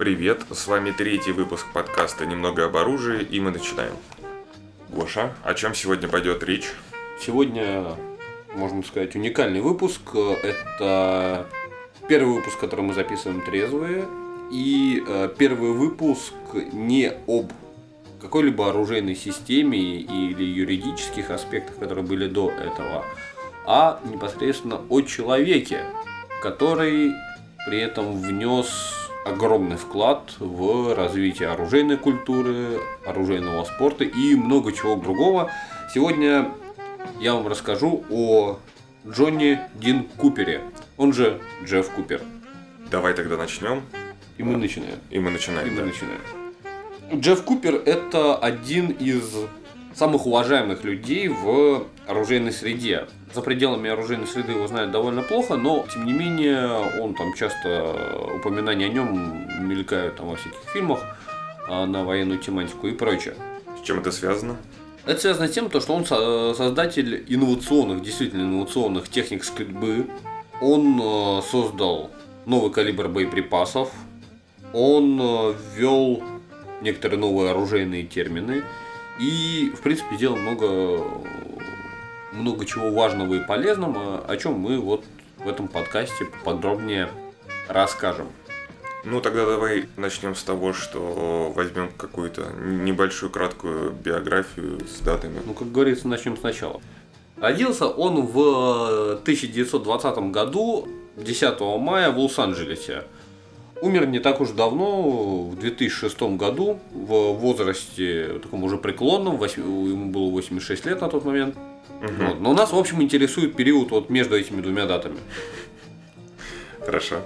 Привет, с вами третий выпуск подкаста «Немного об оружии» и мы начинаем. Гоша, о чем сегодня пойдет речь? Сегодня, можно сказать, уникальный выпуск. Это первый выпуск, который мы записываем трезвые. И э, первый выпуск не об какой-либо оружейной системе или юридических аспектах, которые были до этого, а непосредственно о человеке, который при этом внес огромный вклад в развитие оружейной культуры, оружейного спорта и много чего другого. Сегодня я вам расскажу о Джонни Дин Купере, он же Джефф Купер. Давай тогда начнем. И мы начинаем. И мы начинаем. И мы да. начинаем. Джефф Купер это один из самых уважаемых людей в оружейной среде. За пределами оружейной среды его знают довольно плохо, но тем не менее он там часто упоминания о нем мелькают там во всяких фильмах а, на военную тематику и прочее. С чем это связано? Это связано с тем, то, что он со- создатель инновационных, действительно инновационных техник стрельбы. Он э, создал новый калибр боеприпасов. Он э, ввел некоторые новые оружейные термины. И, в принципе, делал много, много чего важного и полезного, о чем мы вот в этом подкасте подробнее расскажем. Ну тогда давай начнем с того, что возьмем какую-то небольшую краткую биографию с датами. Ну, как говорится, начнем сначала. Родился он в 1920 году, 10 мая в Лос-Анджелесе. Умер не так уж давно, в 2006 году, в возрасте таком уже преклонном, восьми- ему было 86 лет на тот момент. Мгм. Вот. Но нас, в общем, интересует период вот между этими двумя датами. Хорошо.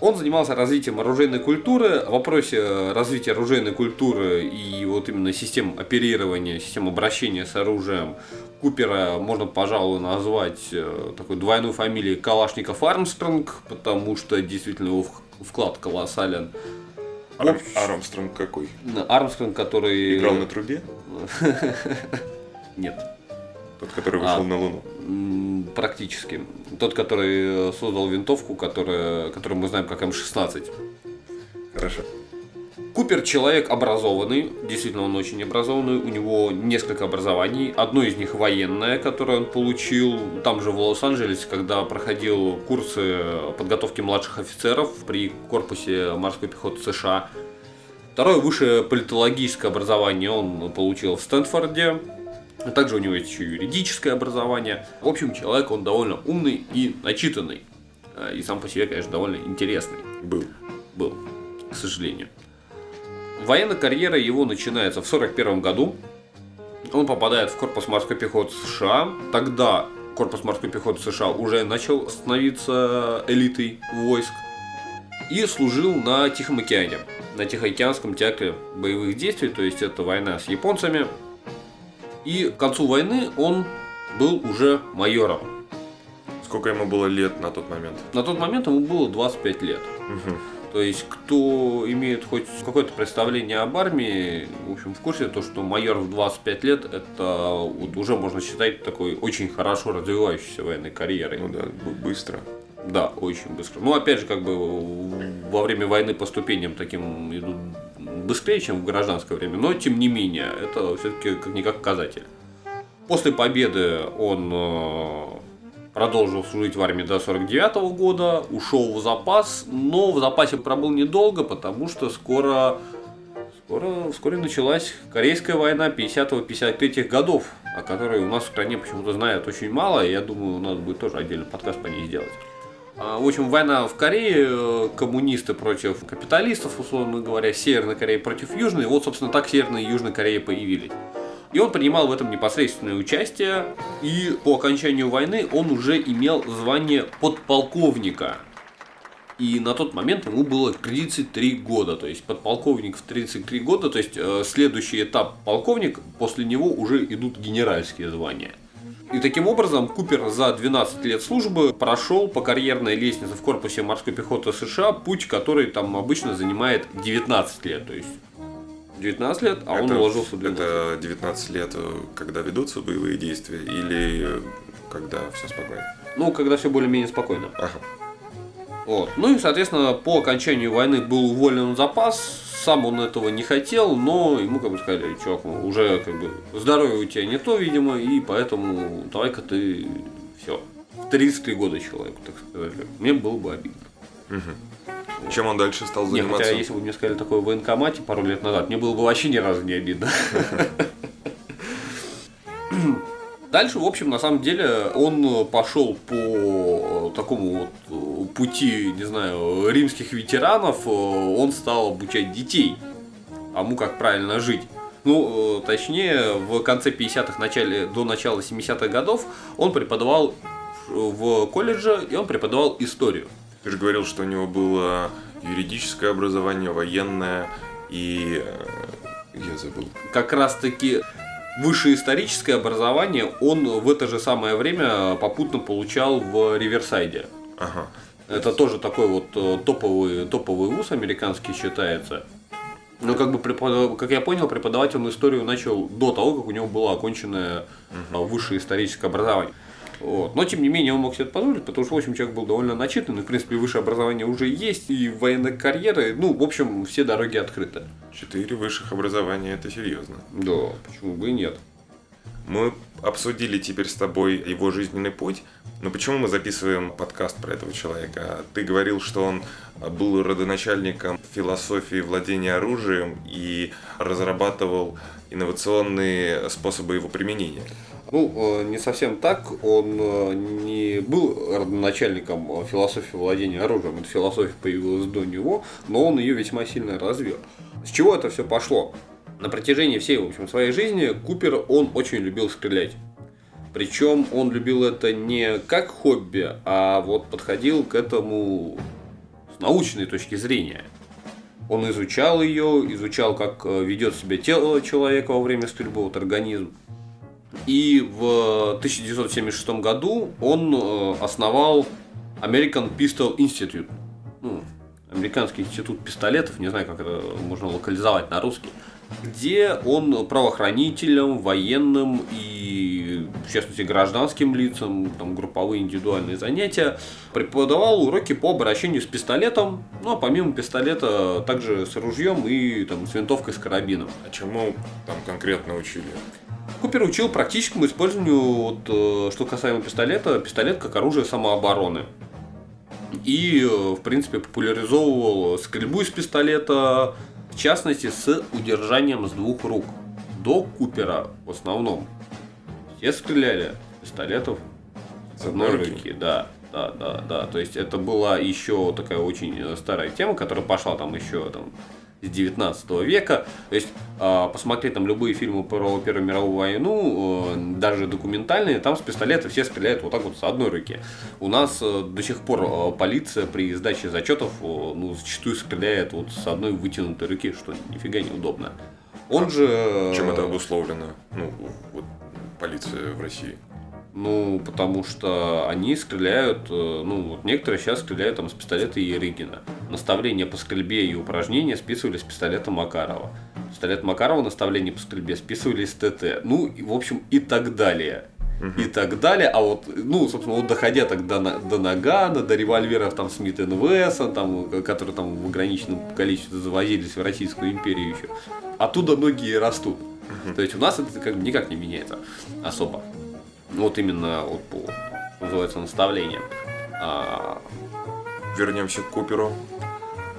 Он занимался развитием оружейной культуры. В вопросе развития оружейной культуры и вот именно систем оперирования, систем обращения с оружием Купера можно, пожалуй, назвать э, такой двойной фамилией Калашников Армстронг, потому что действительно его вклад колоссален. Арм- Армстронг какой? Армстронг, который... Играл на трубе? Нет. Тот, который вышел А. на Луну. Практически. Тот, который э, создал винтовку, которая, которую мы знаем как М16. Хорошо. Купер человек образованный, действительно он очень образованный, у него несколько образований, одно из них военное, которое он получил там же в Лос-Анджелесе, когда проходил курсы подготовки младших офицеров при корпусе морской пехоты США. Второе высшее политологическое образование он получил в Стэнфорде, а также у него есть еще юридическое образование. В общем, человек он довольно умный и начитанный. Э, И сам по себе, конечно, довольно интересный Был. был, к сожалению. Военная карьера его начинается в 1941 году. Он попадает в корпус морской пехоты США. Тогда корпус морской пехоты США уже начал становиться элитой войск. И служил на Тихом океане. На Тихоокеанском театре боевых действий, то есть это война с японцами. И к концу войны он был уже майором. Сколько ему было лет на тот момент? На тот момент ему было 25 лет. Мгм. То есть, кто имеет хоть какое-то представление об армии, в общем, в курсе, то, что майор в 25 лет, это уже можно считать такой очень хорошо развивающейся военной карьерой. Ну да, быстро. Да, очень быстро. Ну, опять же, как бы во время войны по ступеням таким идут быстрее, чем в гражданское время, но тем не менее, это все-таки как-никак показатель. После победы он э, продолжил служить в армии до 49 года, ушел в запас, но в запасе пробыл недолго, потому что скоро, скоро вскоре началась Корейская война 50-53 годов, о которой у нас в стране почему-то знают очень мало, и я думаю, надо будет тоже отдельный подкаст по ней сделать. А, В общем, война в Корее, э, коммунисты против капиталистов, условно говоря, Северная Корея против Южной. Вот, собственно, так Северная и Южная Корея появились. И он принимал в этом непосредственное участие. И по окончанию войны он уже имел звание подполковника. И на тот момент ему было 33 года. То есть подполковник в 33 года. То есть э, следующий этап полковник, после него уже идут генеральские звания. И таким образом Купер за 12 лет службы прошел по карьерной лестнице в корпусе морской пехоты США путь, который там обычно занимает 19 лет. То есть 19 лет, а он Это- уложился в 12. Это 19 лет, э, когда ведутся боевые действия, или э, когда все спокойно? Ну, когда все более-менее спокойно. Ага. Вот. Ну и, соответственно, по окончанию войны был уволен в запас. Сам он этого не хотел, но ему как бы сказали, чувак, ну, уже как бы здоровье у тебя не то, видимо, и поэтому давай-ка ты все. В 33 года человеку, так сказать. Мне было бы обидно. Чем он дальше стал Не, заниматься? хотя если бы мне сказали такое в военкомате пару лет назад, мне было бы вообще ни разу не обидно. Дальше, в общем, на самом деле, он пошел по такому вот пути, не знаю, римских ветеранов, он стал обучать детей тому, как правильно жить. Ну, точнее, в конце 50-х, начале, до начала 70-х годов он преподавал в колледже, и он преподавал историю. Ты же говорил, что у него было юридическое образование, военное и... э, Я забыл. как раз таки высшее историческое образование он в это же самое время попутно получал в Риверсайде. Ага. Это тоже такой вот э, топовый, топовый вуз американский считается. Но как бы, как я понял, преподавать он историю начал до того, как у него было оконченное а, высшее историческое образование. Вот. Но, тем не менее, он мог себе это позволить, потому что, в общем, человек был довольно начитанный, в принципе, высшее образование уже есть, и военной карьеры, ну, в общем, все дороги открыты. Четыре высших образования, это серьезно. Да, почему бы и нет. Мы обсудили теперь с тобой его жизненный путь, но почему мы записываем подкаст про этого человека? Ты говорил, что он был родоначальником философии владения оружием и разрабатывал инновационные способы его применения. Ну, э, не совсем так. Он э, не был родоначальником философии владения оружием. Эта философия появилась до него, но он ее весьма сильно развил. С чего это все пошло? На протяжении всей, в общем, своей жизни Купер, он очень любил стрелять. Причем он любил это не как хобби, а вот подходил к этому с научной точки зрения. Он изучал ее, изучал, как э, ведет себя тело человека во время стрельбы, вот организм. И в 1976 году он э, основал American Pistol Institute. Ну, Американский институт пистолетов, не знаю, как это можно локализовать на русский. Где он правоохранителям, военным и, в частности, гражданским лицам, там, групповые индивидуальные занятия, преподавал уроки по обращению с пистолетом, ну, а помимо пистолета, также с ружьем и там, с винтовкой, с карабином. А чему там конкретно учили? Купер учил практическому использованию, вот, э, что касаемо пистолета, пистолет как оружие самообороны. И, э, в принципе, популяризовывал стрельбу из пистолета, в частности, с удержанием с двух рук. До Купера в основном. Все стреляли пистолетов с одной руки, да. Да, да, да. То есть это была еще такая очень э, старая тема, которая пошла там еще там, с 19 века. То есть а, посмотреть там любые фильмы про Первую мировую войну, э, даже документальные, там с пистолета все стреляют вот так вот с одной руки. У нас э, до сих пор э, полиция при сдаче зачетов ну, зачастую стреляет вот с одной вытянутой руки, что нифига неудобно. Он же... э, Чем это обусловлено? Ну, вот полиция в России. Ну, потому что они стреляют, э, ну, вот некоторые сейчас стреляют там с пистолета Ерыгина. Наставления по стрельбе и упражнения списывали с пистолета Макарова. Пистолет Макарова наставления по стрельбе списывали с ТТ. Ну, и, в общем, и так далее. И так далее, а вот, ну, собственно, вот доходя так до, до Нагана, до револьверов там Смит Вессон, там, э, которые там в ограниченном количестве завозились в Российскую империю еще, оттуда многие растут. То есть у нас это как бы никак не меняется особо. Вот именно вот по, называется, наставлениям. А, Вернемся к Куперу.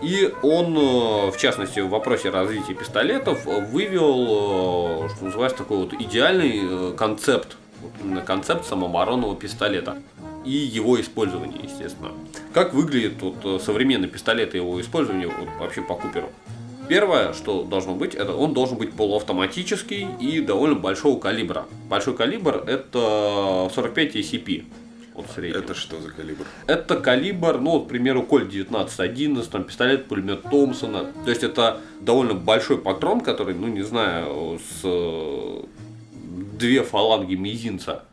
И он, э, в частности, в вопросе развития пистолетов вывел, э, что называется, такой вот идеальный э, концепт, вот именно концепт самооборонного пистолета и его использование, естественно. Как выглядит вот современный пистолет и его использование вот, вообще по Куперу? Первое, что должно быть, это он должен быть полуавтоматический и довольно большого калибра. Большой калибр это 45 ACP. Вот в среднем. Это что за калибр? Это калибр, ну, вот, к примеру, Коль 1911, там, пистолет, пулемет Томпсона. То есть это довольно большой патрон, который, ну, не знаю, с две фаланги мизинца.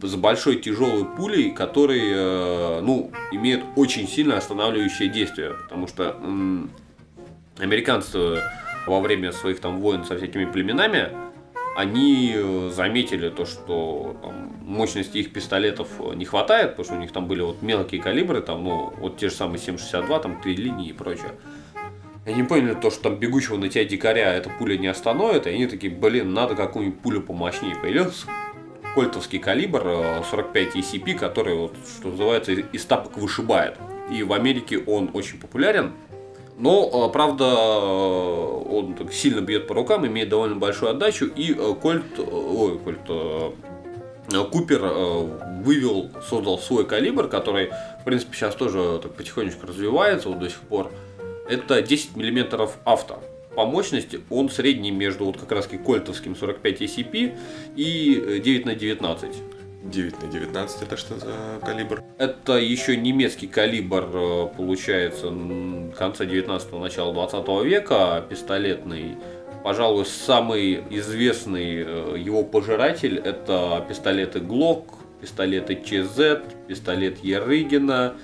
С большой тяжелой пулей, который, э, ну, имеет очень сильно останавливающее действие. Потому что американцы во время своих там войн со всякими племенами они э, заметили то, что там, мощности их пистолетов не хватает, потому что у них там были вот мелкие калибры, там, ну, вот те же самые 7,62, там, три линии и прочее. Они поняли то, что там бегущего на тебя дикаря эта пуля не остановит, и они такие, блин, надо какую-нибудь пулю помощнее. Появился кольтовский калибр 45 ECP, который, вот, что называется, из тапок вышибает. И в Америке он очень популярен. Но, а, правда, он так сильно бьет по рукам, имеет довольно большую отдачу, и э, Кольт, э, ой, Кольт, э, Купер вывел, создал свой калибр, который, в принципе, сейчас тоже так потихонечку развивается вот до сих пор. Это 10 мм авто. По мощности он средний между вот как раз кольтовским 45 ECP и 9 на 19. 9 на 19 это что за калибр? Это еще немецкий калибр, э, получается, конца 19-го, начала 20 века, пистолетный. Пожалуй, самый известный э, его пожиратель это пистолеты Glock, пистолеты ЧЗ, пистолет Ерыгина.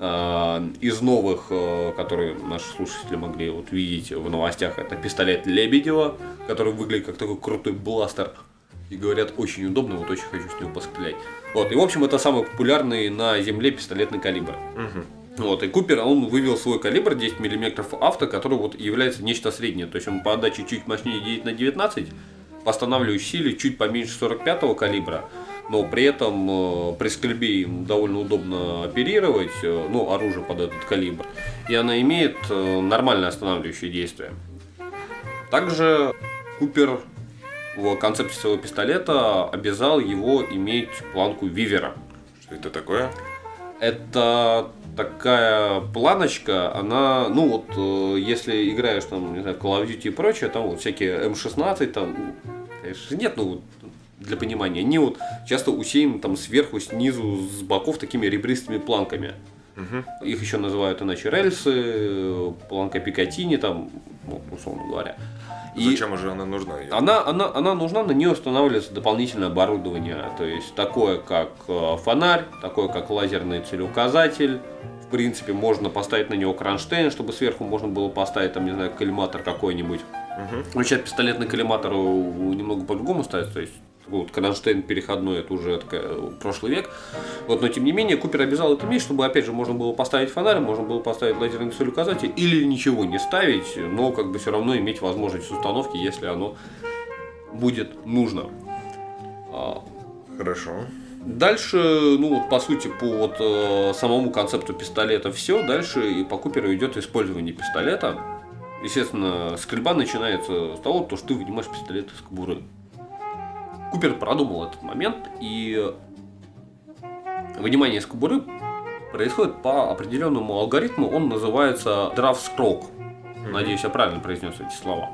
Э, из новых, которые наши слушатели могли вот видеть в новостях, это пистолет Лебедева, который выглядит как такой крутой бластер и говорят, очень удобно, вот очень хочу с него пострелять. Вот, и в общем это самый популярный на земле пистолетный калибр. Угу. Вот, и Купер, он вывел свой калибр 10 мм авто, который вот является нечто среднее. То есть он по отдаче чуть мощнее 9 на 19, по останавливающей силе чуть поменьше 45 калибра, но при этом э, при стрельбе им довольно удобно оперировать, э, ну, оружие под этот калибр, и она имеет э, нормальное останавливающее действие. Также Купер в концепте своего пистолета обязал его иметь планку вивера. Что это такое? Это такая планочка, она, ну вот, э, если играешь там, не знаю, Call of Duty и прочее, там вот всякие М16, там, конечно, нет, ну, для понимания, они вот часто усеяны там сверху, снизу, с боков такими ребристыми планками. Угу. Их еще называют иначе рельсы, планка Пикатини, там, ну, условно говоря. И Зачем же она нужна? Она, она, она нужна, на нее устанавливается дополнительное оборудование, то есть такое как э, фонарь, такое как лазерный целеуказатель. В принципе, можно поставить на него кронштейн, чтобы сверху можно было поставить, там, не знаю, коллиматор какой-нибудь. Угу. Сейчас пистолетный коллиматор немного по-другому ставится, то есть вот Кронштейн переходной, это уже такая, э, прошлый век. Вот, но тем не менее, Купер обязал это иметь, чтобы, опять же, можно было поставить фонарь, можно было поставить лазерный цель указатель или ничего не ставить, но как бы все равно иметь возможность установки, если оно будет нужно. А, Хорошо. Дальше, ну вот по сути, по вот э, самому концепту пистолета все. Дальше и по Куперу идет использование пистолета. Естественно, стрельба начинается с того, что ты вынимаешь пистолет из кобуры. Купер продумал этот момент, и вынимание из кобуры происходит по определенному алгоритму, он называется draft stroke. Надеюсь, я правильно произнес эти слова.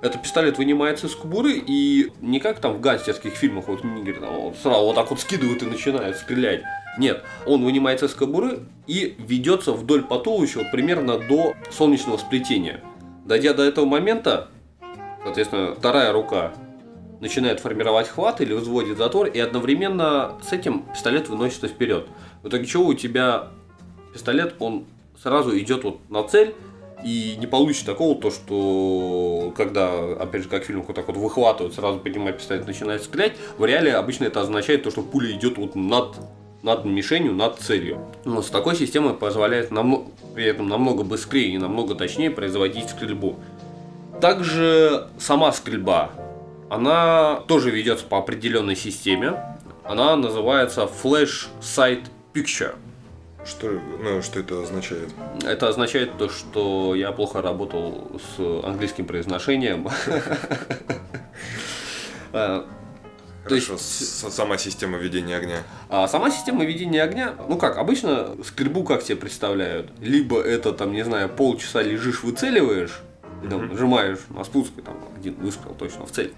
Это пистолет вынимается из кобуры и не как там в гангстерских фильмах, вот Нигер вот, сразу вот так вот скидывают и начинают стрелять. Нет, он вынимается из кобуры и ведется вдоль по туловищу вот примерно до солнечного сплетения. Дойдя до этого момента, соответственно, вторая рука начинает формировать хват или взводит затвор, и одновременно с этим пистолет выносится вперед. В итоге чего у тебя пистолет, он сразу идет вот на цель, и не получится такого, то, что когда, опять же, как в фильмах вот так вот выхватывают, сразу поднимает пистолет, начинает стрелять, в реале обычно это означает то, что пуля идет вот над, над мишенью, над целью. Но с такой системой позволяет намного, при этом намного быстрее и намного точнее производить стрельбу. Также сама стрельба она тоже ведется по определенной системе. Она называется Flash Sight Picture. Что, ну, что это означает? Это означает то, что я плохо работал с английским произношением. Хорошо, то есть сама система ведения огня. А сама система ведения огня, ну как, обычно стрельбу как себе представляют? Либо это там, не знаю, полчаса лежишь, выцеливаешь, и там нажимаешь на спуск, и там один выстрел точно в цель.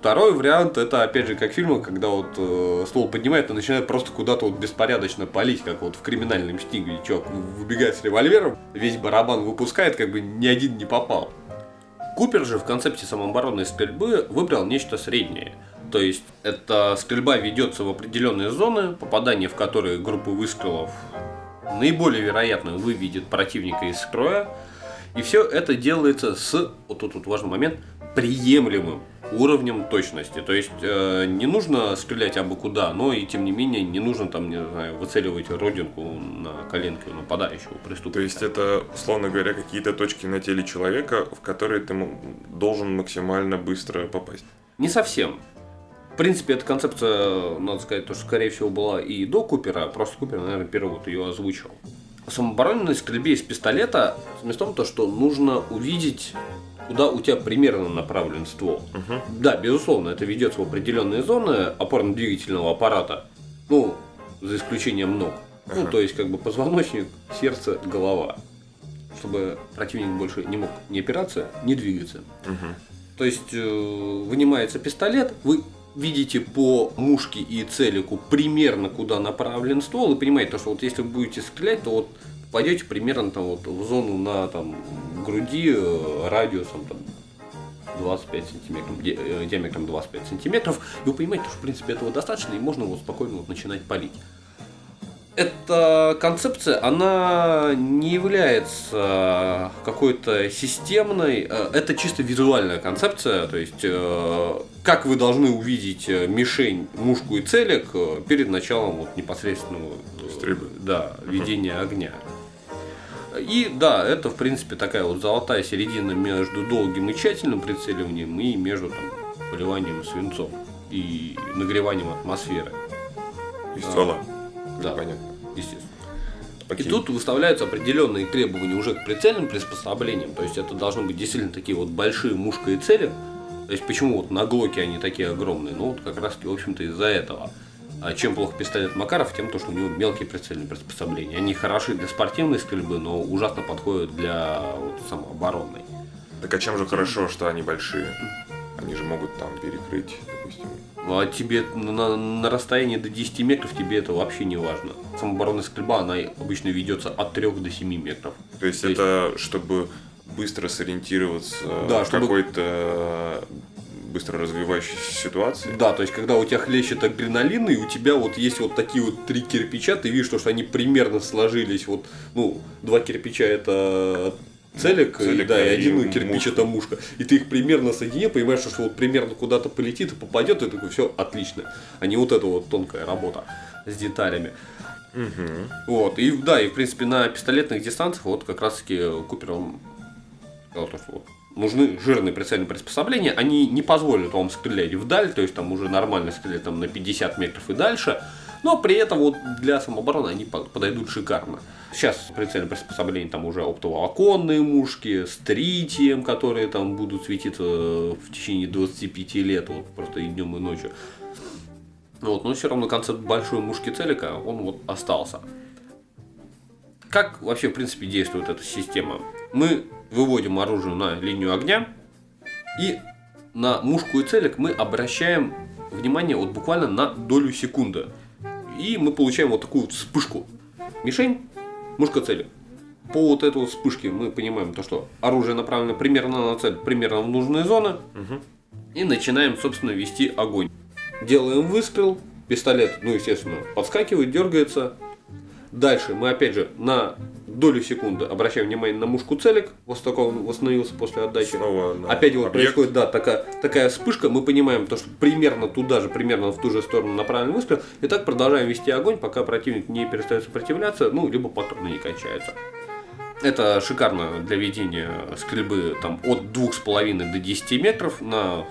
Второй вариант это опять же как фильмы, когда вот э, ствол поднимает и начинает просто куда-то вот беспорядочно палить, как вот в криминальном стиге. Чувак выбегает с револьвером, весь барабан выпускает, как бы ни один не попал. Купер же в концепте самооборонной стрельбы выбрал нечто среднее. То есть эта стрельба ведется в определенные зоны, попадание в которые группы выстрелов наиболее вероятно выведет противника из строя. И все это делается с, вот тут вот важный момент, приемлемым уровнем точности. То есть э, не нужно стрелять абы куда, но и тем не менее не нужно там, не знаю, выцеливать родинку на коленке у нападающего преступника. То есть это, условно говоря, какие-то точки на теле человека, в которые ты должен максимально быстро попасть. Не совсем. В принципе, эта концепция, надо сказать, то, что, скорее всего, была и до Купера, просто Купер, наверное, первый вот ее озвучил. В самооборонной стрельбе из пистолета смысл в том, то, что нужно увидеть, куда у тебя примерно направлен ствол. Да, безусловно, это ведется в определенные зоны опорно-двигательного аппарата. Ну, за исключением ног. Ну, Ага. то есть, как бы позвоночник, сердце, голова. Чтобы противник больше не мог не опираться, не двигаться. Мгм. То есть э, вынимается пистолет, вы видите по мушке и целику примерно куда направлен ствол и понимаете, то, что вот если вы будете стрелять, то вот попадете примерно там вот в зону на там груди э, радиусом там 25 сантиметров, э, диаметром 25 сантиметров, и вы понимаете, что в принципе этого достаточно, и можно вот спокойно вот начинать палить. Эта концепция, она не является какой-то системной, э, это чисто визуальная концепция, то есть как вы должны увидеть мишень, мушку и целик перед началом вот непосредственного Стрельбы. да, ведения огня. И да, это в принципе такая вот золотая середина между долгим и тщательным прицеливанием и между там, поливанием свинцом и нагреванием атмосферы. И ствола. Да, Понятно. естественно. Окей. И тут выставляются определенные требования уже к прицельным приспособлениям. То есть это должны быть действительно такие вот большие мушка и цели. То есть почему вот на Глоке они такие огромные? Ну вот как раз таки, в общем-то, из-за этого. А чем плохо пистолет Макаров? Тем, то, что у него мелкие прицельные приспособления. Они хороши для спортивной стрельбы, но ужасно подходят для вот, самооборонной. Так а чем же хорошо, что они большие? Они же могут там перекрыть, допустим. Ну, а тебе на, на расстоянии до 10 метров тебе это вообще не важно. Самооборонная стрельба, она обычно ведется от 3 до 7 метров. То есть То есть- это чтобы быстро сориентироваться Да, в чтобы- какой-то быстро развивающейся ситуации. Да, то есть когда у тебя хлещет адреналин, и у тебя вот есть вот такие вот три кирпича, ты видишь, что, что они примерно сложились. Вот, ну, два кирпича это целик, Целик, да, и да, и один кирпич мушка. это мушка. И ты их примерно соедини, понимаешь, что вот примерно куда-то полетит и попадет, и такой, все, отлично. А не вот эта вот тонкая работа с деталями. Мгм. Вот, и да, и в принципе на пистолетных дистанциях вот как раз таки Купер он сказал, то, что вот нужны жирные прицельные приспособления, они не позволят вам стрелять вдаль, то есть там уже нормально стрелять там на 50 метров и дальше, но при этом вот для самообороны они по- подойдут шикарно. Сейчас прицельные приспособления там уже оптоволоконные мушки с тритием, которые там будут светиться в течение 25 лет, вот просто и днем, и ночью. Вот, но все равно концепт большой мушки целика, он вот остался. Как вообще, в принципе, действует эта система? Мы выводим оружие на линию огня, и на мушку и целик мы обращаем внимание вот буквально на долю секунды. И мы получаем вот такую вспышку. Мишень, мушка целик. По вот этой вот вспышке мы понимаем то, что оружие направлено примерно на цель, примерно в нужные зоны. Мгм. И начинаем, собственно, вести огонь. Делаем выстрел, пистолет, ну, естественно, подскакивает, дергается. Дальше мы, опять же, на долю секунды обращаем внимание на мушку целик, вот такой он восстановился после отдачи. Снова на Опять вот объект. происходит, да, такая, такая вспышка, мы понимаем то, что примерно туда же, примерно в ту же сторону направлен выстрел, и так продолжаем вести огонь, пока противник не перестает сопротивляться, ну, либо патроны не кончаются. Это шикарно для ведения стрельбы там, от 2,5 до 10 метров на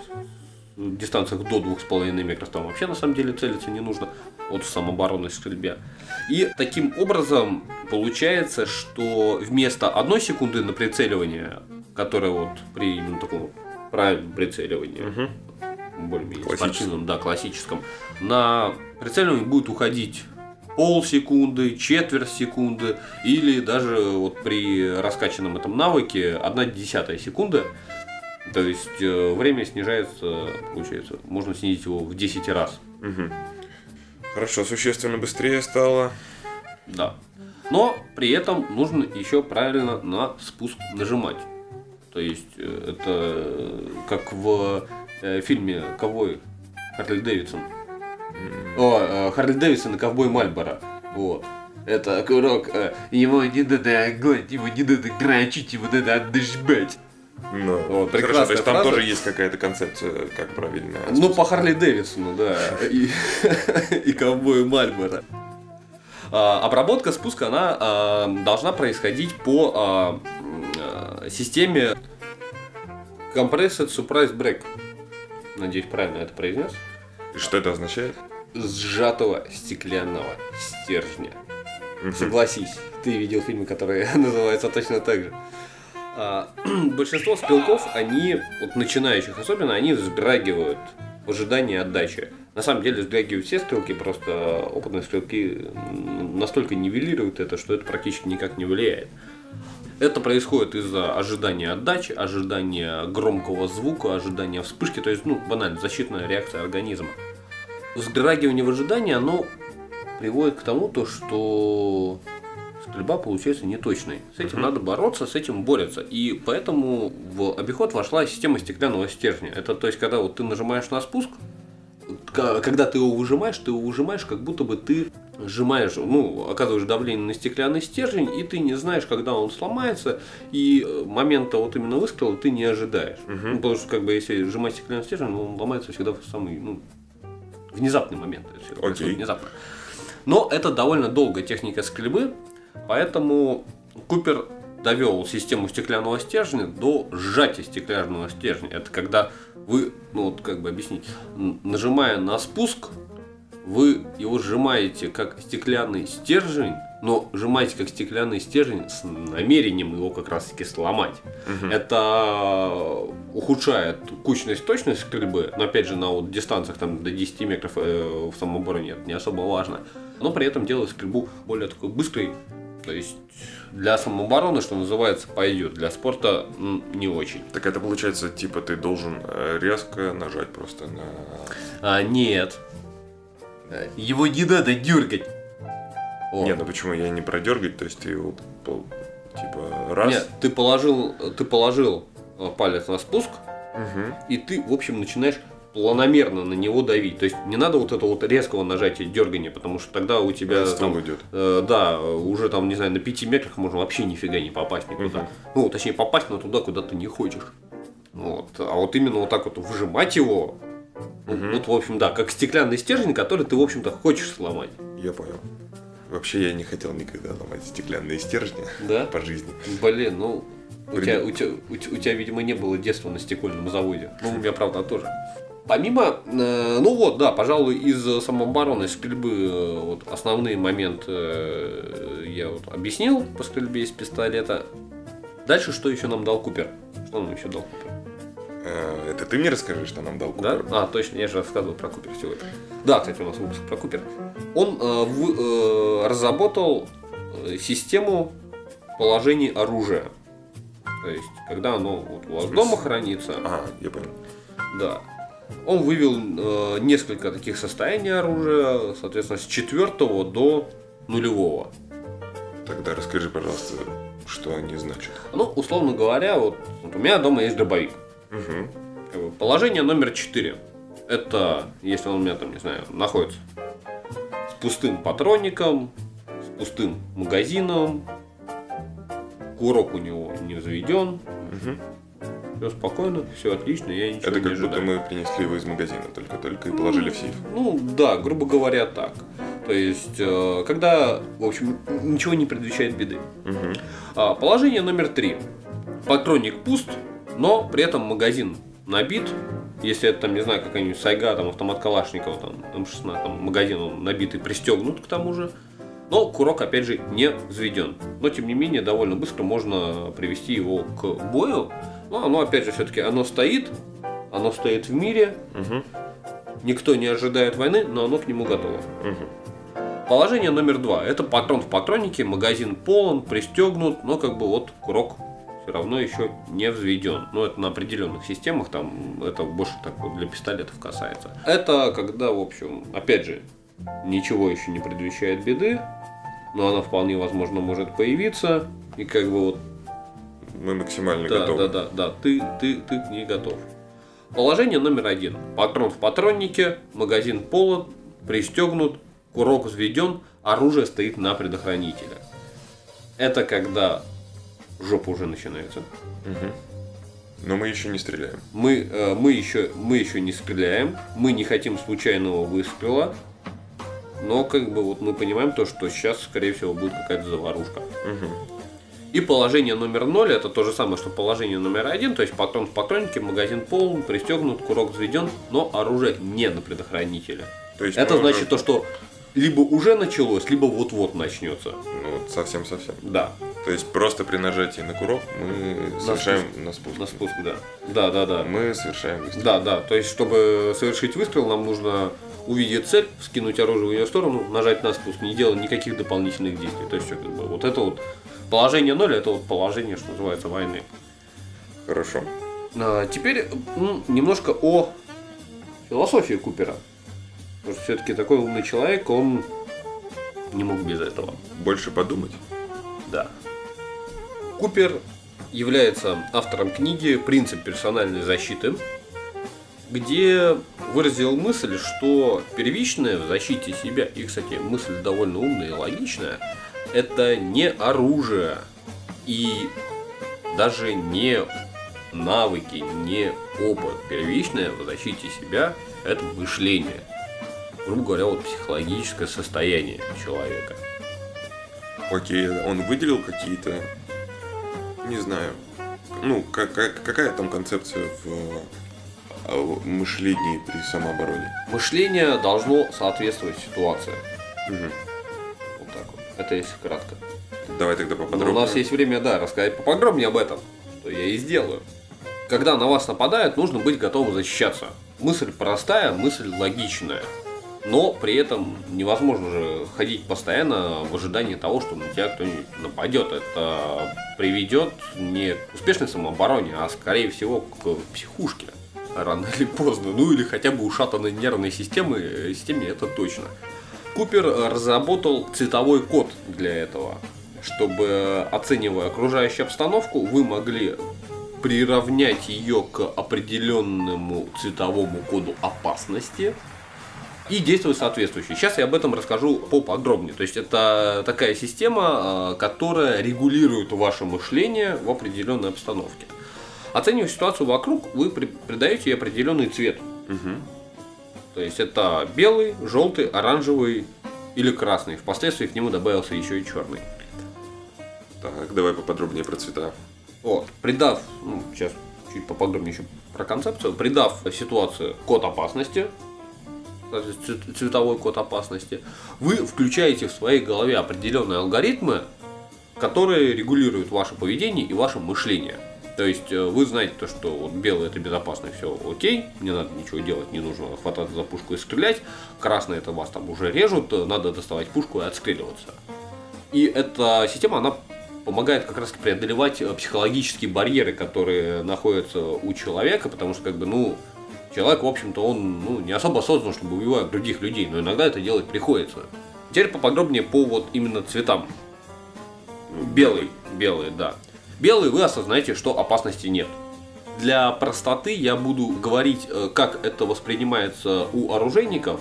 дистанциях до 2,5 метров там вообще на самом деле целиться не нужно от самооборонной стрельбе. И таким образом получается, что вместо одной секунды на прицеливание, которое вот при именно таком правильном прицеливании, Мгм. более-менее спортивном, да, классическом, на прицеливание будет уходить полсекунды, четверть секунды или даже вот при раскачанном этом навыке одна десятая секунды. То есть э, время снижается, получается, можно снизить его в 10 раз. Мгм. Хорошо, существенно быстрее стало. Да. Но при этом нужно еще правильно на спуск нажимать. То есть э, это э, как в э, фильме Ковбой Харли Дэвидсон. О, э, Харли Дэвидсон и Ковбой Мальборо. Вот. Это курок, э, его не надо огонь, его не надо грачить, его надо отдышбать. Ну, Вот, хорошо, то есть там фраза. тоже есть какая-то концепция, как правильно. Ну, по Харли Дэвидсону, да. И, и ковбою Мальборо. А, обработка спуска, она а, должна происходить по а, системе Compressed Surprise Break. Надеюсь, правильно это произнес. И что это означает? Сжатого стеклянного стержня. Согласись, ты видел фильмы, которые называются точно так же. А, большинство стрелков, они, вот начинающих особенно, они вздрагивают в ожидании отдачи. На самом деле вздрагивают все стрелки, просто опытные стрелки настолько нивелируют это, что это практически никак не влияет. Это происходит из-за ожидания отдачи, ожидания громкого звука, ожидания вспышки, то есть, ну, банально, защитная реакция организма. Вздрагивание в ожидании, оно приводит к тому, то, что стрельба получается неточной. С этим надо бороться, с этим борются. И поэтому в обиход вошла система стеклянного стержня. Это то есть, когда вот ты нажимаешь на спуск, когда ты его выжимаешь, ты его выжимаешь, как будто бы ты сжимаешь, ну, оказываешь давление на стеклянный стержень, и ты не знаешь, когда он сломается, и э, момента вот именно выстрела ты не ожидаешь. Мгм. Ну, потому что, как бы, если сжимать стеклянный стержень, он ломается всегда в самый, ну, внезапный момент. Окей. Внезапно. Но это довольно долгая техника стрельбы, поэтому Купер довел систему стеклянного стержня до сжатия стеклянного стержня. Это когда вы, ну вот как бы объяснить, нажимая на спуск, вы его сжимаете как стеклянный стержень, но сжимаете как стеклянный стержень с намерением его как раз таки сломать. Мгм. Это ухудшает кучность, точность стрельбы, но опять же на вот дистанциях там до 10 метров э, в самообороне это не особо важно. Но при этом делает стрельбу более такой быстрой, то есть для самообороны, что называется, пойдет, для спорта не очень. Так это получается, типа, ты должен э, резко нажать просто на... А, нет. Его не надо дергать. О. Не, ну почему я не продергать, то есть ты его, типа, раз... Нет, ты положил, ты положил э, палец на спуск, Мгм. и ты, в общем, начинаешь планомерно на него давить. То есть не надо вот этого вот резкого нажатия дергания, потому что тогда у тебя Ствол там, идет. э, да, уже там, не знаю, на 5 метрах можно вообще нифига не попасть никуда. Мгм. Ну, точнее, попасть, но туда, куда ты не хочешь. Вот. А вот именно вот так вот выжимать его, Мгм. вот, в общем, да, как стеклянный стержень, который ты, в общем-то, хочешь сломать. Я понял. Вообще я не хотел никогда ломать стеклянные стержни Да? по жизни. Блин, ну, у тебя, у, тебя, у, у тебя, видимо, не было детства на стекольном заводе. Ну, у меня, правда, тоже. Помимо, э, ну вот, да, пожалуй, из самообороны, стрельбы, э, вот, основные моменты э, я вот объяснил по стрельбе из пистолета. Дальше что еще нам дал Купер? Что нам еще дал Купер? Это ты мне расскажи, что нам дал Да? Купер? А, точно, я же рассказывал про Купер сегодня. Да, кстати, у нас выпуск про Купер. Он э, в- э, разработал систему положений оружия. То есть, когда оно вот у вас дома хранится, А, я понял. да. Он вывел э, несколько таких состояний оружия, соответственно, с четвертого до нулевого. Тогда расскажи, пожалуйста, что они значат. Ну, условно говоря, вот, вот у меня дома есть дробовик. Угу. Положение номер 4. Это, если он у меня там, не знаю, находится с пустым патронником, с пустым магазином, курок у него не заведен, Угу. Все спокойно, все отлично, я ничего Это не как будто ожидаю. мы принесли его из магазина только-только и положили в сейф. Ну да, грубо говоря, так. То есть, э, когда, в общем, ничего не предвещает беды. Угу. Положение номер три. Патронник пуст, но при этом магазин набит. Если это там, не знаю, какая-нибудь сайга, там автомат Калашникова, там М16, там магазин он набит и пристегнут к тому же. Но курок, опять же, не взведен. Но, тем не менее, довольно быстро можно привести его к бою. Но оно, опять же, все-таки оно стоит, оно стоит в мире, Угу. никто не ожидает войны, но оно к нему готово. Угу. Положение номер два. Это патрон в патроннике, магазин полон, пристегнут, но как бы вот курок все равно еще не взведен. Но это на определенных системах, там это больше так вот для пистолетов касается. Это когда, в общем, опять же, ничего еще не предвещает беды, но она вполне возможно может появиться. И как бы вот Мы максимально да, готовы. да, да, да, ты, ты, ты к ней готов. Положение номер один. Патрон в патроннике, магазин полон, пристегнут, курок взведен, оружие стоит на предохранителе. Это когда жопа уже начинается. Мгм. Но мы еще не стреляем. Мы, э, мы, еще, мы еще не стреляем, мы не хотим случайного выстрела, но как бы вот мы понимаем то, что сейчас, скорее всего, будет какая-то заварушка. И положение номер 0 это то же самое, что положение номер один, то есть патрон в патроннике, магазин полон, пристегнут, курок взведен, но оружие не на предохранителе. То есть Это значит уже- то, что либо уже началось, либо вот-вот начнется. Ну, вот совсем-совсем. Да, То есть просто при нажатии на курок мы совершаем на спуск. на спуск, да. Да, да, да. Мы совершаем выстрел. Да, да. То есть, чтобы совершить выстрел, нам нужно увидеть цель, скинуть оружие в ее сторону, нажать на спуск, не делать никаких дополнительных действий. То есть, всё как бы, вот это вот положение ноль, это вот положение, что называется, войны. Хорошо. А, теперь м, немножко о философии Купера. Потому что все-таки такой умный человек, он не мог без этого. Больше подумать. Да. Купер является автором книги «Принцип персональной защиты», где выразил мысль, что первичное в защите себя, и, кстати, мысль довольно умная и логичная, это не оружие и даже не навыки, не опыт. Первичное в защите себя – это мышление. Грубо говоря, вот психологическое состояние человека. Окей, он выделил какие-то, не знаю, ну, как, как- какая там концепция в э, мышлении при самообороне? Мышление должно соответствовать ситуации. Мгм. Это если кратко. Давай тогда Но поподробнее. у нас есть время, да, рассказать поподробнее об этом, что я и сделаю. Когда на вас нападают, нужно быть готовым защищаться. Мысль простая, мысль логичная. Но при этом невозможно же ходить постоянно в ожидании того, что на тебя кто-нибудь нападет. Это приведет не к успешной самообороне, а скорее всего к психушке. Рано или поздно. Ну или хотя бы ушатанной нервной системы, э, системе это точно. Купер э, разработал цветовой код для этого, чтобы, оценивая окружающую обстановку, вы могли приравнять ее к определенному цветовому коду опасности и действовать соответствующе. Сейчас я об этом расскажу поподробнее. То есть это такая система, э, которая регулирует ваше мышление в определенной обстановке. Оценивая ситуацию вокруг, вы при- придаете ей определенный цвет. Мгм. То есть это белый, желтый, оранжевый или красный. Впоследствии к нему добавился еще и черный. Так, давай поподробнее про цвета. Вот, придав, ну, сейчас чуть поподробнее еще про концепцию, придав ситуации код опасности, цветовой код опасности, вы включаете в своей голове определенные алгоритмы, которые регулируют ваше поведение и ваше мышление. То есть э, вы знаете то, что вот белый это безопасно, все окей, не надо ничего делать, не нужно хвататься за пушку и стрелять. Красный это вас там уже режут, э, надо доставать пушку и отстреливаться. И эта система, она помогает как раз преодолевать э, психологические барьеры, которые находятся у человека, потому что, как бы, ну, человек, в общем-то, он ну, не особо создан, чтобы убивать других людей, но иногда это делать приходится. Теперь поподробнее по вот именно цветам. Белый, белый, да. Белый вы осознаете, что опасности нет. Для простоты я буду говорить, э, как это воспринимается у оружейников,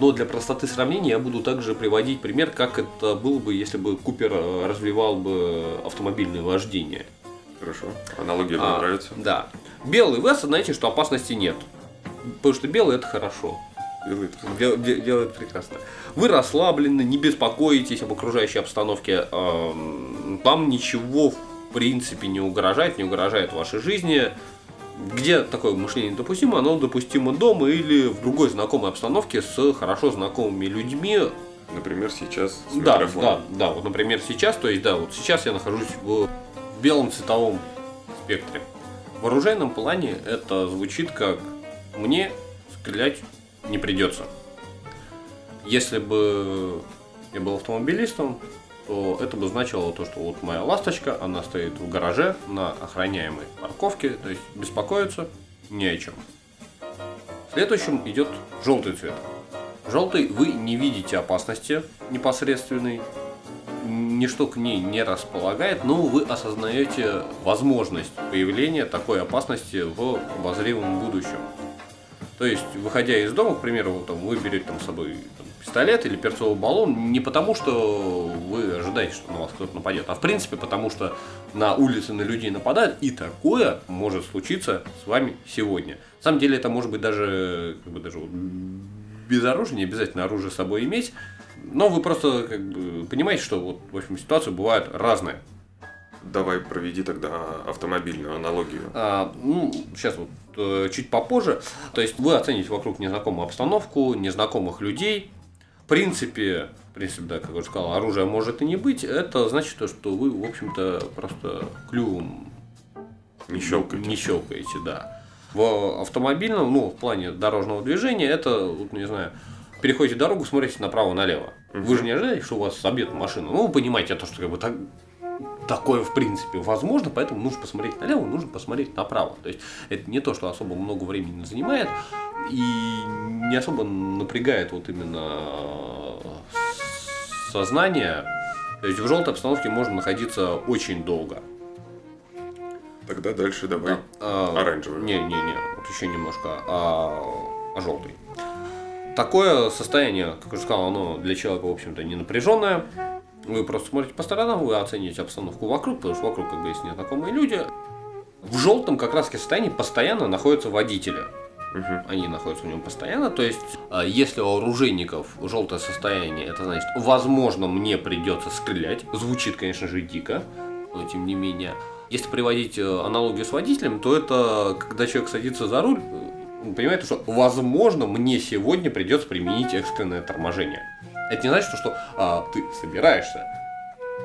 но для простоты сравнения я буду также приводить пример, как это было бы, если бы Купер э, развивал бы автомобильное вождение. Хорошо. Аналогия мне А, нравится. Да. Белый, вы осознаете, что опасности нет. Потому что белый это хорошо. Белый Дел- де- делает прекрасно. Вы расслаблены, не беспокоитесь об окружающей обстановке. Вам ничего в принципе не угрожает, не угрожает вашей жизни. Где такое мышление допустимо? Оно допустимо дома или в другой знакомой обстановке с хорошо знакомыми людьми. Например, сейчас с Да, микрофоном. да, да. Вот, например, сейчас, то есть, да, вот сейчас я нахожусь в, в белом цветовом спектре. В оружейном плане это звучит как мне стрелять не придется. Если бы я был автомобилистом, то это бы значило то, что вот моя ласточка, она стоит в гараже на охраняемой парковке, то есть беспокоиться не о чем. Следующим идет желтый цвет. Желтый вы не видите опасности непосредственной, ничто к ней не располагает, но вы осознаете возможность появления такой опасности в обозримом будущем. То есть, выходя из дома, к примеру, вот, там, вы берете там, с собой там, пистолет или перцовый баллон не потому, что вы ожидаете, что на вас кто-то нападет, а в принципе потому, что на улице на людей нападают, и такое может случиться с вами сегодня. На самом деле это может быть даже, как бы, даже без оружия, не обязательно оружие с собой иметь, но вы просто как бы, понимаете, что вот, в общем, ситуации бывают разные. Давай проведи тогда автомобильную аналогию. А, ну, сейчас вот э, чуть попозже. То есть вы оцените вокруг незнакомую обстановку, незнакомых людей. В принципе, в принципе, да, как я уже сказал, оружия может и не быть. Это значит, то, что вы, в общем-то, просто клювом Не щелкайте. не щелкаете, да. В автомобильном, ну, в плане дорожного движения, это, вот, не знаю, переходите дорогу, смотрите направо-налево. Вы же не ожидаете, что у вас собьет машину. Ну, вы понимаете, то, что как бы так, такое в принципе возможно, поэтому нужно посмотреть налево, нужно посмотреть направо. То есть это не то, что особо много времени занимает и не особо напрягает вот именно сознание. То есть в желтой обстановке можно находиться очень долго. Тогда дальше давай. А, Оранжевый. Не, не, не, вот еще немножко. А, а желтый. Такое состояние, как я уже сказал, оно для человека, в общем-то, не напряженное. Вы просто смотрите по сторонам, вы оцените обстановку вокруг, потому что вокруг как бы есть незнакомые люди. В желтом как раз состоянии постоянно находятся водители. Мгм. Они находятся в нем постоянно. То есть, а, если у оружейников желтое состояние, это значит, возможно, мне придется стрелять. Звучит, конечно же, дико, но тем не менее. Если приводить э, аналогию с водителем, то это когда человек садится за руль, э, он понимает, что возможно мне сегодня придется применить экстренное торможение. Это не значит, что, что а, ты собираешься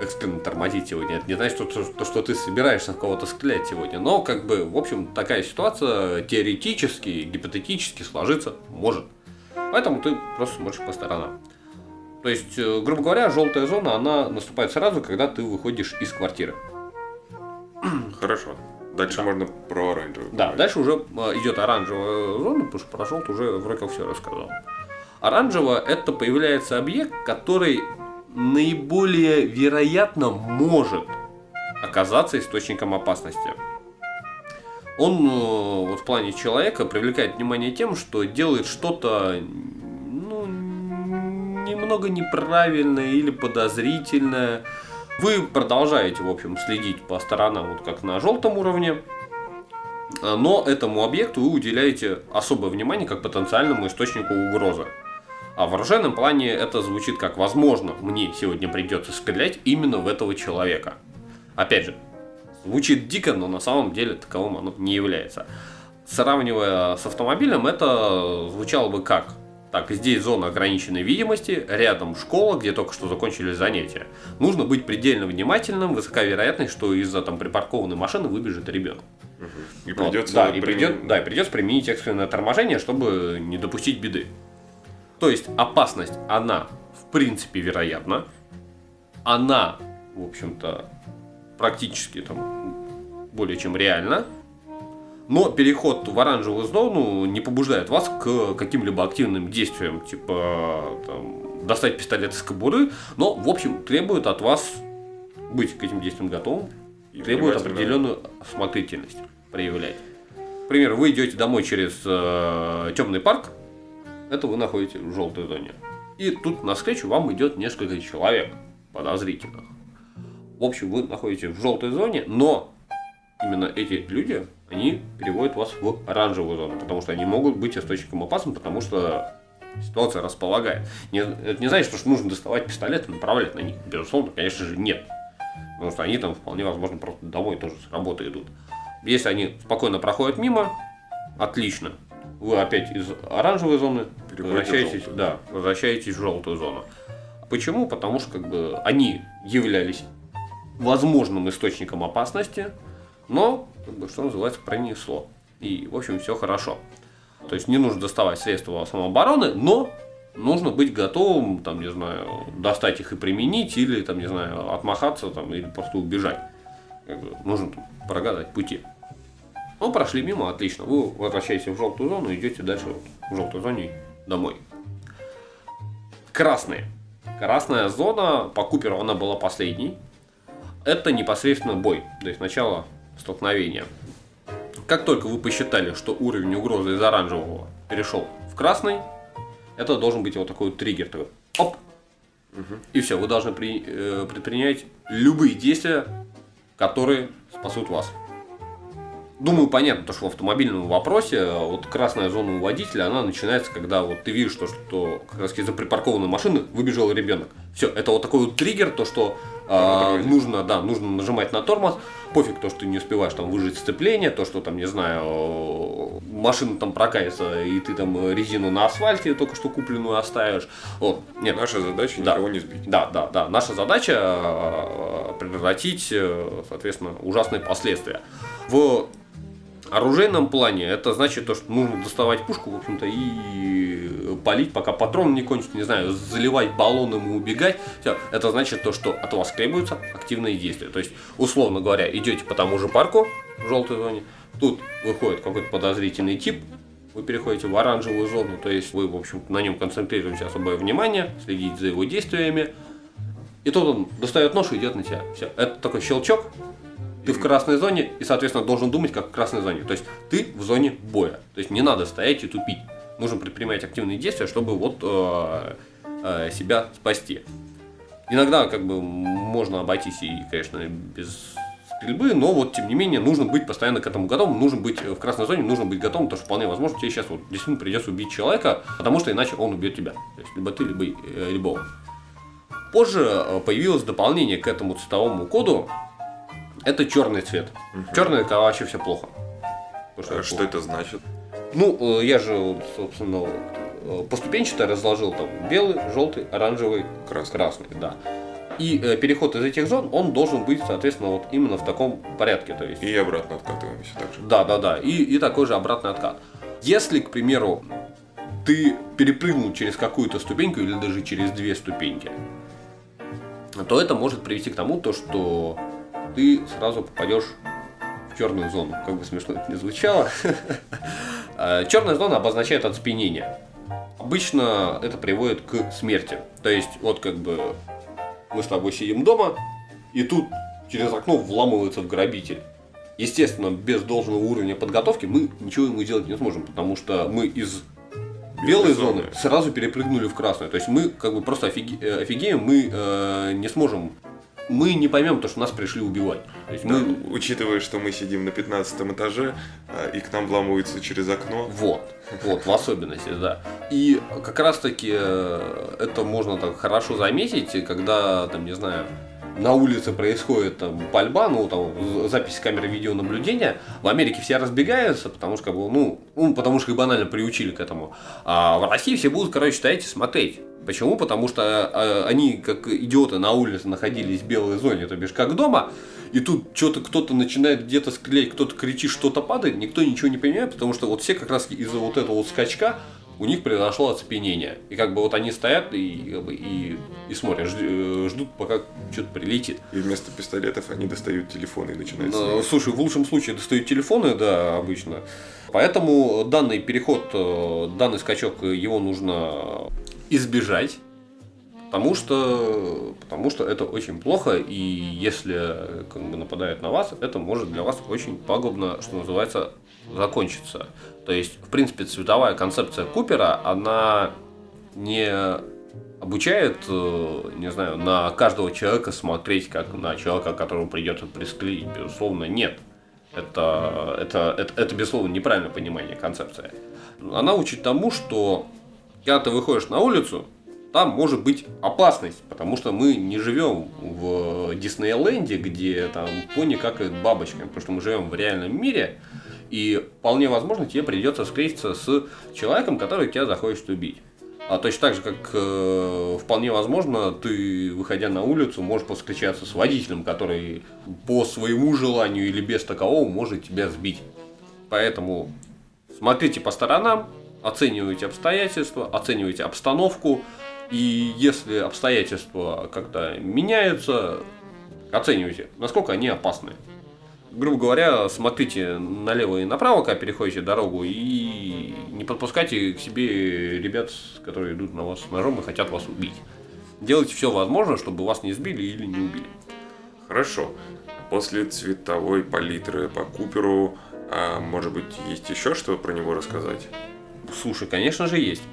экстренно тормозить сегодня. Это не значит, что, что, что ты собираешься в кого-то стрелять сегодня. Но, как бы, в общем, такая ситуация теоретически, гипотетически сложиться может. Поэтому ты просто смотришь по сторонам. То есть, э, грубо говоря, желтая зона, она наступает сразу, когда ты выходишь из квартиры. Хорошо. Дальше Да. можно про оранжевый. Да, поговорить. дальше уже э, идет оранжевая зона, потому что про желтую уже вроде как все рассказал. Оранжево это появляется объект, который наиболее вероятно может оказаться источником опасности. Он э, вот в плане человека привлекает внимание тем, что делает что-то ну, немного неправильное или подозрительное. Вы продолжаете, в общем, следить по сторонам, вот как на желтом уровне, а, но этому объекту вы уделяете особое внимание как потенциальному источнику угрозы. А в оружейном плане это звучит как «возможно, мне сегодня придется стрелять именно в этого человека». Опять же, звучит дико, но на самом деле таковым оно не является. Сравнивая с автомобилем, это звучало бы как? Так, здесь зона ограниченной видимости, рядом школа, где только что закончились занятия. Нужно быть предельно внимательным, высока вероятность, что из-за там припаркованной машины выбежит ребенок. И Вот, придется да, и применить- придет, да, и придется применить экстренное торможение, чтобы не допустить беды. То есть опасность, она в принципе вероятна. Она, в общем-то, практически там более чем реальна. Но переход в оранжевую зону не побуждает вас к каким-либо активным действиям, типа там, достать пистолет из кобуры, но, в общем, требует от вас быть к этим действиям готовым И требует определенную осмотрительность проявлять. Например, вы идете домой через э, темный парк, это вы находитесь в желтой зоне. И тут навстречу вам идет несколько человек подозрительных. В общем, вы находитесь в желтой зоне, но именно эти люди, они переводят вас в оранжевую зону, потому что они могут быть источником опасным, потому что ситуация располагает. Не, это не значит, что нужно доставать пистолет и направлять на них. Безусловно, конечно же, нет. Потому что они там вполне возможно просто домой тоже с работы идут. Если они спокойно проходят мимо, отлично. Вы опять из оранжевой зоны в возвращаетесь, да, возвращаетесь в желтую зону. Почему? Потому что как бы они являлись возможным источником опасности, но, как бы, что называется, пронесло. И, в общем, все хорошо. То есть не нужно доставать средства самообороны, но нужно быть готовым, там, не знаю, достать их и применить, или, там, не знаю, отмахаться, там, или просто убежать. Как бы, нужно там, прогадать пути. Ну, прошли мимо, отлично. Вы возвращаетесь в желтую зону, идете дальше вот, в желтой зоне домой. Красные. Красная зона, по Куперу она была последней. Это непосредственно бой, то есть начало столкновения. Как только вы посчитали, что уровень угрозы из оранжевого перешел в красный, Это должен быть вот такой вот триггер. Такой, оп! И все, вы должны при, э, предпринять любые действия, которые спасут вас. Думаю, понятно, то, что в автомобильном вопросе э, вот красная зона у водителя, она начинается, когда вот ты видишь, то, что как раз из-за припаркованной машины выбежал ребенок. Все, это вот такой вот триггер, то, что э, нужно, да, нужно нажимать на тормоз. Пофиг то, что ты не успеваешь там выжить сцепление, то, что там, не знаю, машина там прокается, и ты там резину на асфальте только что купленную оставишь. Вот. Нет. Наша задача да. никого не сбить. Да, да, да. Наша задача э, превратить, соответственно, ужасные последствия. В оружейном плане это значит то, что нужно доставать пушку, в общем-то, и палить, пока патрон не кончится, не знаю, заливать баллоном и убегать. Все. Это значит то, что от вас требуются активные действия. То есть, условно говоря, идете по тому же парку в желтой зоне, тут выходит какой-то подозрительный тип, вы переходите в оранжевую зону, то есть вы, в общем на нем концентрируете особое внимание, следите за его действиями. И тут он достает нож и идет на тебя. Все. Это такой щелчок, ты в красной зоне и, соответственно, должен думать как в красной зоне. То есть ты в зоне боя. То есть не надо стоять и тупить. Нужно предпринимать активные действия, чтобы вот э, э, себя спасти. Иногда как бы можно обойтись и, конечно, без стрельбы, но вот тем не менее нужно быть постоянно к этому готовым, нужно быть в красной зоне, нужно быть готовым, потому что вполне возможно тебе сейчас вот действительно придется убить человека, потому что иначе он убьет тебя. То есть либо ты, либо, э, либо он. Позже э, появилось дополнение к этому цветовому коду, это черный цвет. Угу. Черный это вообще все плохо. А что, что это значит? Ну, э, я же, собственно, э, поступенчато разложил там белый, желтый, оранжевый, красный. красный да. И э, переход из этих зон, он должен быть, соответственно, вот именно в таком порядке. То есть... И обратно откатываемся также. Да, да, да. И, и такой же обратный откат. Если, к примеру, ты перепрыгнул через какую-то ступеньку или даже через две ступеньки, то это может привести к тому, то, что ты сразу попадешь в черную зону. Как бы смешно это не звучало. А, черная зона обозначает оцепенение. Обычно это приводит к смерти. То есть, вот как бы мы с тобой сидим дома, и тут через окно вламывается в грабитель. Естественно, без должного уровня подготовки мы ничего ему делать не сможем, потому что мы из белой зоны сразу перепрыгнули в красную. То есть мы как бы просто офиге... Э, офигеем, мы э, не сможем мы не поймем то, что нас пришли убивать. То есть мы... Да, учитывая, что мы сидим на 15 этаже, а, и к нам вламываются через окно. Вот, вот, в особенности, да. И как раз таки э, это можно так хорошо заметить, когда, там, не знаю, на улице происходит там пальба, ну там запись камеры видеонаблюдения, в Америке все разбегаются, потому что как бы, ну, ну, потому что их банально приучили к этому. А в России все будут, короче, стоять и смотреть. Почему? Потому что э, они, как идиоты, на улице находились в белой зоне, то бишь как дома, и тут что-то кто-то начинает где-то стрелять, кто-то кричит, что-то падает, никто ничего не понимает, потому что вот все как раз из-за вот этого вот скачка у них произошло оцепенение. И как бы вот они стоят и, как бы, и, и смотрят, э, ждут, пока что-то прилетит. И вместо пистолетов они достают телефоны и начинают ну, Слушай, в лучшем случае достают телефоны, да, обычно. Поэтому данный переход, э, данный скачок, его нужно избежать. Потому что, потому что это очень плохо, и если как бы, нападают на вас, это может для вас очень пагубно, что называется, закончиться. То есть, в принципе, цветовая концепция Купера, она не обучает, э, не знаю, на каждого человека смотреть как на человека, которому придется присклеить. Безусловно, нет. Это, это, это, это, безусловно, неправильное понимание концепции. Она учит тому, что когда ты выходишь на улицу, там может быть опасность, потому что мы не живем в Диснейленде, где там пони какают бабочками, потому что мы живем в реальном мире, и вполне возможно тебе придется встретиться с человеком, который тебя захочет убить. А точно так же, как э, вполне возможно, ты, выходя на улицу, можешь повстречаться с водителем, который по своему желанию или без такового может тебя сбить. Поэтому смотрите по сторонам, оцениваете обстоятельства, оцениваете обстановку, и если обстоятельства как-то меняются, оценивайте, насколько они опасны. Грубо говоря, смотрите налево и направо, когда переходите дорогу, и не подпускайте к себе ребят, которые идут на вас с ножом и хотят вас убить. Делайте все возможное, чтобы вас не сбили или не убили. Хорошо. После цветовой палитры по Куперу, а может быть, есть еще что про него рассказать? Слушай, конечно же есть.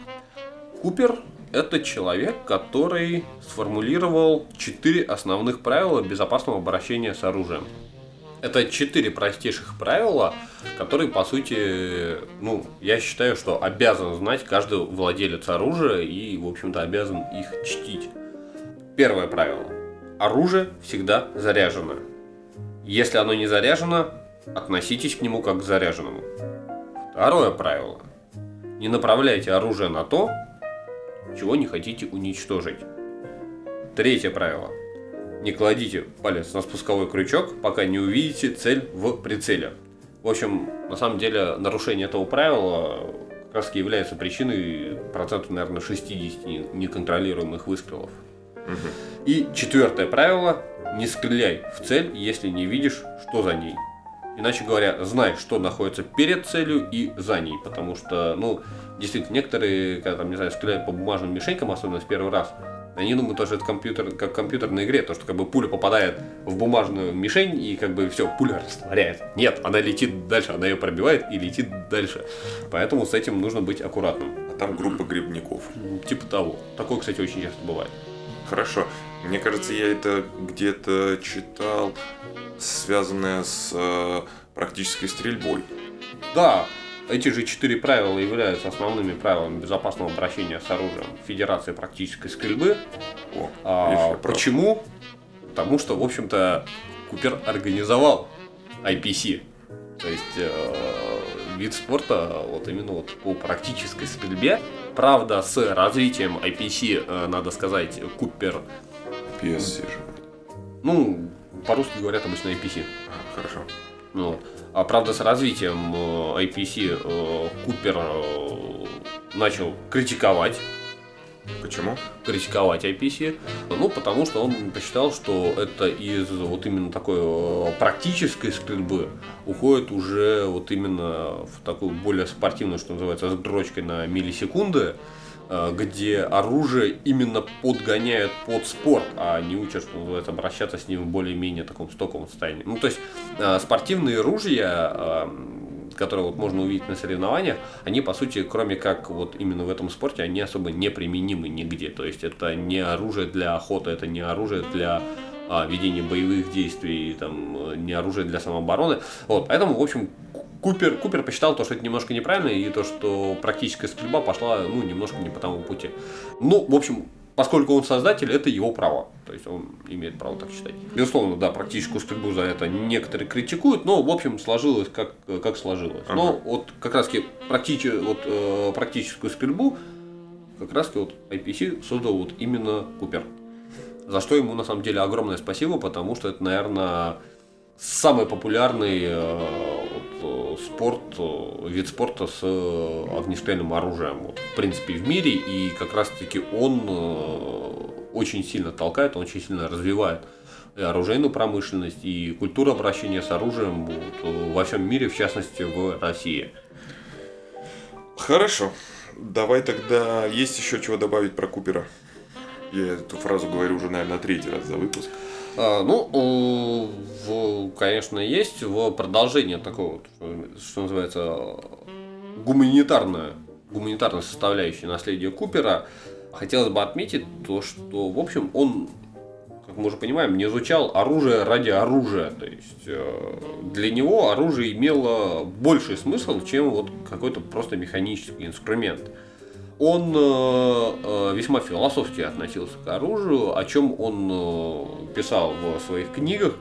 Купер – это человек, который сформулировал четыре основных правила безопасного обращения с оружием. Это четыре простейших правила, которые, по сути, ну, я считаю, что обязан знать каждый владелец оружия и, в общем-то, обязан их чтить. Первое правило. Оружие всегда заряжено. Если оно не заряжено, относитесь к нему как к заряженному. Второе правило. Не направляйте оружие на то, чего не хотите уничтожить. Третье правило. Не кладите палец на спусковой крючок, пока не увидите цель в прицеле. В общем, на самом деле, нарушение этого правила как раз является причиной процентов, наверное, 60 неконтролируемых выстрелов. Угу. И четвертое правило. Не стреляй в цель, если не видишь, что за ней. Иначе говоря, знай, что находится перед целью и за ней. Потому что, ну, действительно, некоторые, когда там, не знаю, стреляют по бумажным мишенькам, особенно в первый раз, они думают, что это компьютер, как в компьютерной игре, то, что как бы пуля попадает в бумажную мишень и как бы все, пуля растворяется. Нет, она летит дальше, она ее пробивает и летит дальше. Поэтому с этим нужно быть аккуратным. А там группа грибников. Типа того. Такое, кстати, очень часто бывает. Хорошо. Мне кажется, я это где-то читал, связанное с э, практической стрельбой. Да, эти же четыре правила являются основными правилами безопасного обращения с оружием Федерации практической стрельбы. О, а, почему? Потому что, в общем-то, Купер организовал IPC. То есть э, вид спорта вот именно вот по практической стрельбе. Правда, с развитием IPC, э, надо сказать, Купер... PSC же. Ну, по-русски говорят обычно IPC. А, хорошо. Ну, вот. А правда, с развитием э, IPC э, Купер э, начал критиковать Почему? Критиковать IPC. Ну, потому что он посчитал, что это из вот именно такой практической стрельбы уходит уже вот именно в такую более спортивную, что называется, с дрочкой на миллисекунды. Э, где оружие именно подгоняют под спорт, а не учат, что называется, обращаться с ним в более-менее таком стоковом состоянии. Ну, то есть э, спортивные ружья, э, которые вот можно увидеть на соревнованиях, они, по сути, кроме как вот именно в этом спорте, они особо не применимы нигде. То есть это не оружие для охоты, это не оружие для ведения боевых действий, там, не оружие для самообороны. Вот, поэтому, в общем, Купер, Купер посчитал то, что это немножко неправильно, и то, что практическая стрельба пошла, ну, немножко не по тому пути. Ну, в общем, поскольку он создатель, это его право. То есть он имеет право так считать. Безусловно, да, практическую стрельбу за это некоторые критикуют, но в общем сложилось как, как сложилось. Ага. Но вот как раз таки практич, вот, э, практическую стрельбу как раз таки вот IPC создал вот именно Купер. За что ему на самом деле огромное спасибо, потому что это, наверное, самый популярный э, э, спорт, э, вид спорта с огнестрельным оружием, вот, в принципе, в мире, и как раз-таки он очень сильно толкает, он очень сильно развивает и оружейную промышленность, и культуру обращения с оружием вот, во всем мире, в частности, в России. Хорошо. Давай тогда, есть еще чего добавить про Купера? Я эту фразу говорю уже, наверное, третий раз за выпуск. А, ну, конечно, есть в продолжение такого, что называется, гуманитарная, гуманитарная составляющая наследия Купера. Хотелось бы отметить то, что, в общем, он, как мы уже понимаем, не изучал оружие ради оружия. То есть э, для него оружие имело больший смысл, чем вот какой-то просто механический инструмент он э, э, весьма философски относился к оружию, о чем он э, писал в своих книгах.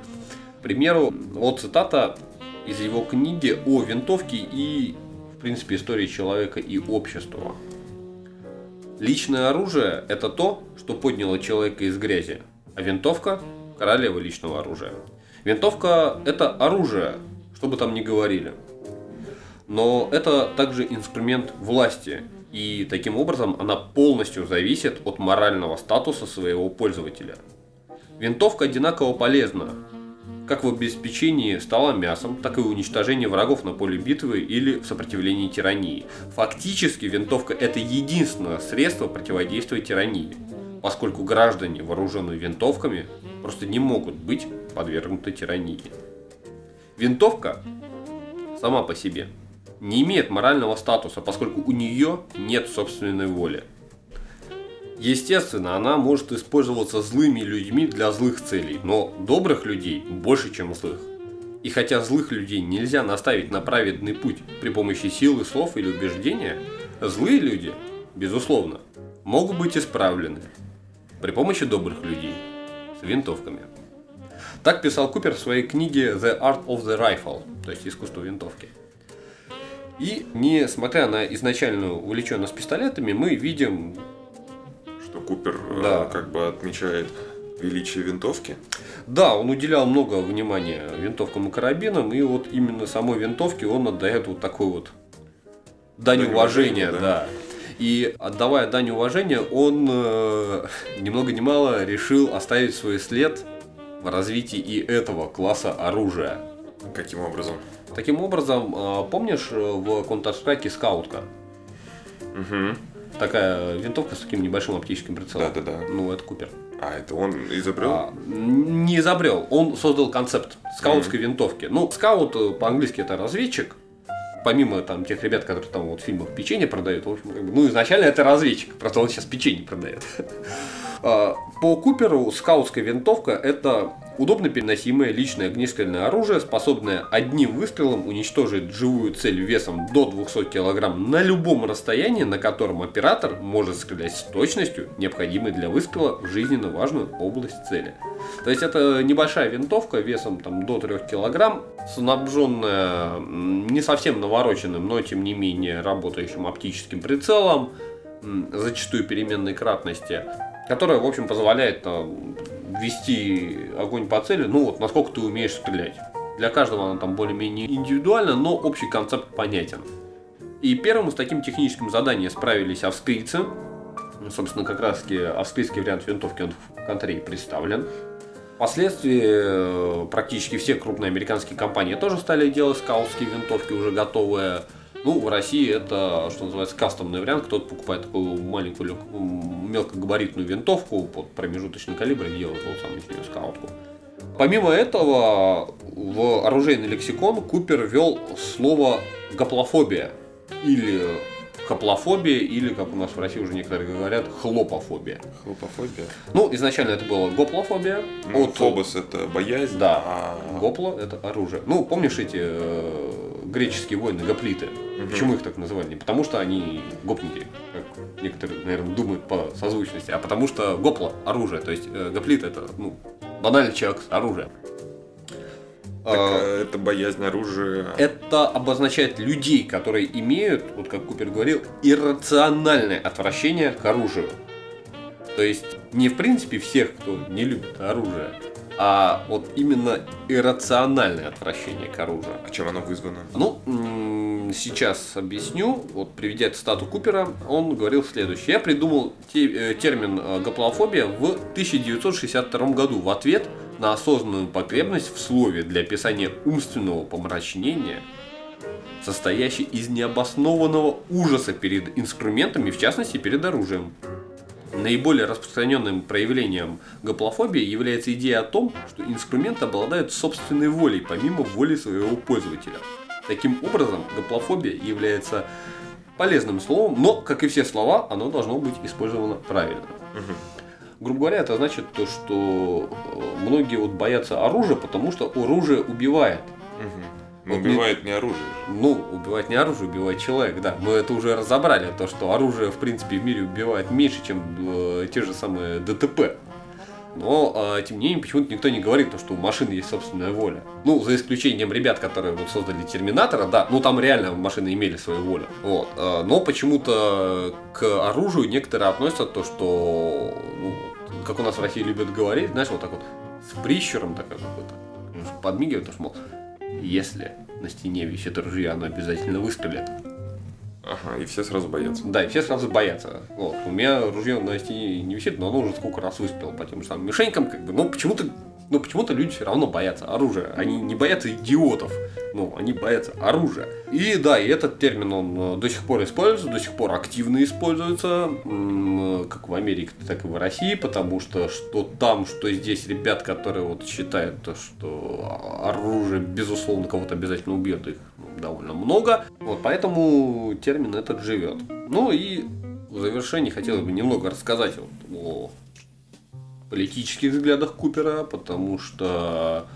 К примеру, вот цитата из его книги о винтовке и, в принципе, истории человека и общества. Личное оружие – это то, что подняло человека из грязи, а винтовка – королева личного оружия. Винтовка – это оружие, что бы там ни говорили. Но это также инструмент власти, и таким образом она полностью зависит от морального статуса своего пользователя. Винтовка одинаково полезна, как в обеспечении стола мясом, так и уничтожении врагов на поле битвы или в сопротивлении тирании. Фактически винтовка это единственное средство противодействия тирании, поскольку граждане, вооруженные винтовками, просто не могут быть подвергнуты тирании. Винтовка сама по себе – не имеет морального статуса, поскольку у нее нет собственной воли. Естественно, она может использоваться злыми людьми для злых целей, но добрых людей больше, чем злых. И хотя злых людей нельзя наставить на праведный путь при помощи силы слов или убеждения, злые люди, безусловно, могут быть исправлены при помощи добрых людей с винтовками. Так писал Купер в своей книге The Art of the Rifle, то есть искусство винтовки. И несмотря на изначальную увлеченность пистолетами, мы видим Что Купер э, Да. как бы отмечает величие винтовки. Да, он уделял много внимания винтовкам и карабинам, и вот именно самой винтовке он отдает вот такой вот дань, Дань уважения, уважения, да. да. И отдавая дань уважения, он э, ни много ни мало решил оставить свой след в развитии и этого класса оружия. Каким образом? Таким образом, э, помнишь э, в Counter-Strike скаутка? Угу. Такая винтовка с таким небольшим оптическим прицелом. Да-да-да. Ну, это Купер. А, это он изобрел? А, не изобрел, он создал концепт скаутской винтовки. Ну, скаут э, по-английски это разведчик. Помимо там тех ребят, которые там вот в фильмах печенье продают, в общем, как бы, ну, изначально это разведчик, просто он сейчас печенье продает. А, По Куперу скаутская винтовка это удобно переносимое личное огнестрельное оружие, способное одним выстрелом уничтожить живую цель весом до 200 кг на любом расстоянии, на котором оператор может стрелять с точностью, необходимой для выстрела в жизненно важную область цели. То есть это небольшая винтовка весом там, до 3 кг, снабженная не совсем навороченным, но тем не менее работающим оптическим прицелом, зачастую переменной кратности, которая, в общем, позволяет вести огонь по цели, ну вот, насколько ты умеешь стрелять. Для каждого она там более-менее индивидуальна, но общий концепт понятен. И первым с таким техническим заданием справились австрийцы. Собственно, как раз таки австрийский вариант винтовки он в контре представлен. Впоследствии э, практически все крупные американские компании тоже стали делать скаутские винтовки уже готовые. Ну, в России это, что называется, кастомный вариант. Кто-то покупает такую маленькую мелкогабаритную винтовку под промежуточный калибр и делает вот самую синюю скаутку. Помимо этого, в оружейный лексикон Купер ввел слово гаплофобия или хаплофобия, или, как у нас в России уже некоторые говорят, хлопофобия. Хлопофобия. Ну, изначально это было гоплофобия. Ну, от- фобос это боязнь, Да. а Гопло это оружие. Ну, помнишь эти э, греческие воины, гоплиты? Почему их так называли? Не потому что они гопники, как некоторые, наверное, думают по созвучности, а потому что гопло оружие. То есть э, гоплит это, ну, банальный человек с оружием. Так, А, э, это боязнь оружия. Это обозначает людей, которые имеют, вот как Купер говорил, иррациональное отвращение к оружию. То есть не в принципе всех, кто не любит оружие, а вот именно иррациональное отвращение к оружию. А чем оно вызвано? Ну, сейчас объясню. Вот приведя цитату Купера, он говорил следующее. Я придумал те- э, термин э, гоплофобия в 1962 году в ответ на осознанную потребность в слове для описания умственного помрачнения, состоящей из необоснованного ужаса перед инструментами, в частности перед оружием. Наиболее распространенным проявлением гоплофобии является идея о том, что инструмент обладает собственной волей, помимо воли своего пользователя. Таким образом, гоплофобия является полезным словом, но, как и все слова, оно должно быть использовано правильно. Грубо говоря, это значит то, что э, многие вот боятся оружия, потому что оружие убивает. Но Вот убивает не оружие. Ну, убивает не оружие, убивает человек, да. Мы это уже разобрали, то, что оружие, в принципе, в мире убивает меньше, чем э, те же самые ДТП. Но, э, тем не менее, почему-то никто не говорит, то, что у машины есть собственная воля. Ну, за исключением ребят, которые вот создали Терминатора, да, ну там реально машины имели свою волю. Вот. э, но почему-то к оружию некоторые относятся то, что, ну, как у нас в России любят говорить, знаешь, вот так вот, с прищуром так какой-то. Немножко Подмигивают, то, что, мол, если на стене висит ружье, оно обязательно выстрелит. Ага, и все сразу боятся. Да, и все сразу боятся. Вот. У меня ружье на стене не висит, но оно уже сколько раз выстрелило по тем же самым мишенькам, как бы, но почему-то но почему-то люди все равно боятся оружия. Они не боятся идиотов, ну, они боятся оружия. И да, и этот термин, он э, до сих пор используется, до сих пор активно используется, м, как в Америке, так и в России, потому что что там, что здесь ребят, которые вот считают, то, что оружие, безусловно, кого-то обязательно убьет, их ну, довольно много. Вот, поэтому термин этот живет. Ну и в завершении хотелось бы немного рассказать вот о политических взглядах Купера, потому что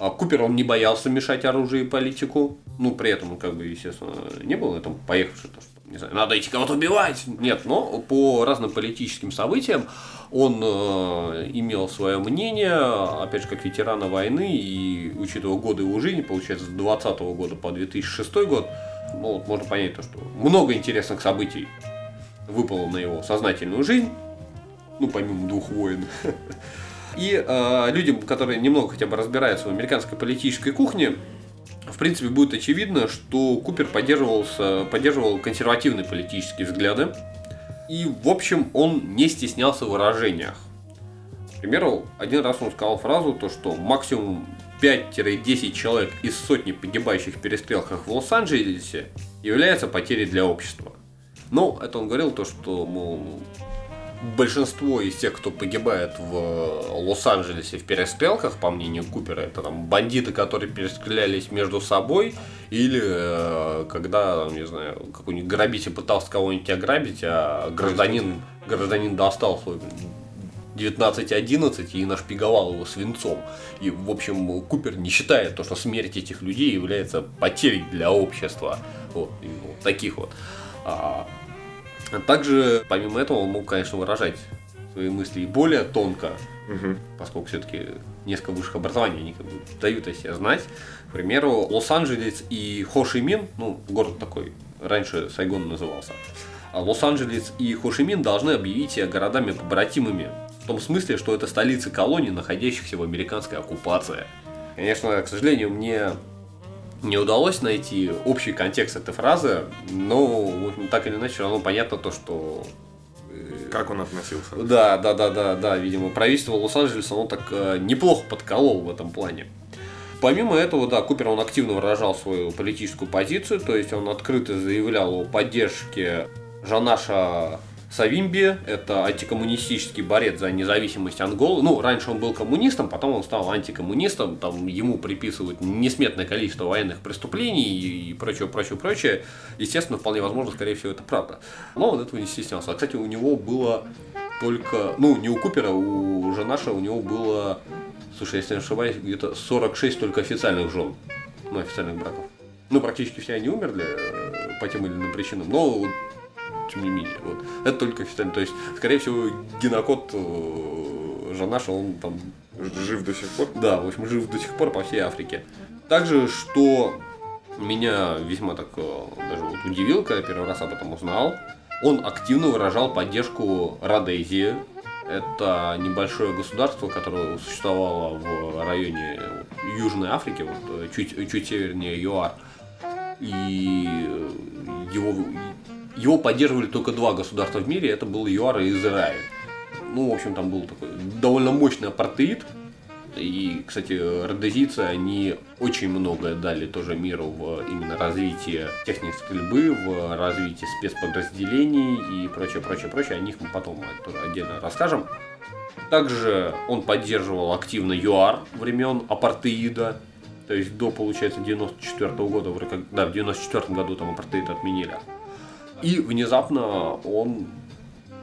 а, Купер, он не боялся мешать оружие и политику. Ну, при этом, как бы, естественно, не был этом поехавший, то, что, не знаю, надо идти кого-то убивать. Нет, но по разным политическим событиям он э, имел свое мнение, опять же, как ветерана войны, и учитывая годы его жизни, получается, с 2020 года по 2006 год, ну, вот можно понять то, что много интересных событий выпало на его сознательную жизнь, ну, помимо двух войн. И э, людям, которые немного хотя бы разбираются в американской политической кухне, в принципе, будет очевидно, что Купер поддерживался, поддерживал консервативные политические взгляды. И, в общем, он не стеснялся в выражениях. К примеру, один раз он сказал фразу, то, что максимум 5-10 человек из сотни погибающих в перестрелках в Лос-Анджелесе является потерей для общества. Но это он говорил то, что, мол, большинство из тех, кто погибает в Лос-Анджелесе в перестрелках, по мнению Купера, это там бандиты, которые перестрелялись между собой, или э, когда, не знаю, какой-нибудь грабитель пытался кого-нибудь ограбить, а гражданин, гражданин достал свой 1911 и нашпиговал его свинцом. И, в общем, Купер не считает то, что смерть этих людей является потерей для общества. Вот, и вот таких вот. А, также, помимо этого, он мог, конечно, выражать свои мысли и более тонко, Мгм. поскольку все-таки несколько высших образований они как бы дают о себе знать. К примеру, Лос-Анджелес и Хошимин, ну, город такой, раньше Сайгон назывался, а Лос-Анджелес и Хошимин должны объявить себя городами-побратимами, в том смысле, что это столицы колоний, находящихся в американской оккупации. Конечно, к сожалению, мне не удалось найти общий контекст этой фразы, но так или иначе, равно понятно то, что Как он относился? да, да, да, да, да, видимо, правительство Лос-Анджелеса, оно так э, неплохо подколол в этом плане. Помимо этого, да, Купер, он активно выражал свою политическую позицию, то есть он открыто заявлял о поддержке Жанаша Савимби, это антикоммунистический борец за независимость Анголы. Ну, раньше он был коммунистом, потом он стал антикоммунистом, там ему приписывают несметное количество военных преступлений и прочее, прочее, прочее. Естественно, вполне возможно, скорее всего, это правда. Но он этого не стеснялся. А, кстати, у него было только, ну, не у Купера, у Жанаша у него было, слушай, если не ошибаюсь, где-то 46 только официальных жен, ну, официальных браков. Ну, практически все они умерли э, по тем или иным причинам, но тем не менее, вот. Это только официально. То есть, скорее всего, генокод э, Жанаша, он там Жив до сих пор? да, в общем, жив до сих пор по всей Африке. Также, что меня весьма так э, даже вот удивило, когда первый раз об этом узнал, он активно выражал поддержку Родезии. Это небольшое государство, которое существовало в районе Южной Африки, вот, э, чуть, чуть севернее ЮАР. И его, его поддерживали только два государства в мире, это был ЮАР и Израиль. Ну, в общем, там был такой довольно мощный апартеид, и, кстати, родезийцы, они очень многое дали тоже миру в именно развитии техник стрельбы, в развитии спецподразделений и прочее, прочее, прочее. О них мы потом тоже отдельно расскажем. Также он поддерживал активно ЮАР времен апартеида, то есть до, получается, 94 года, да, в 94 году там апартеид отменили. И внезапно он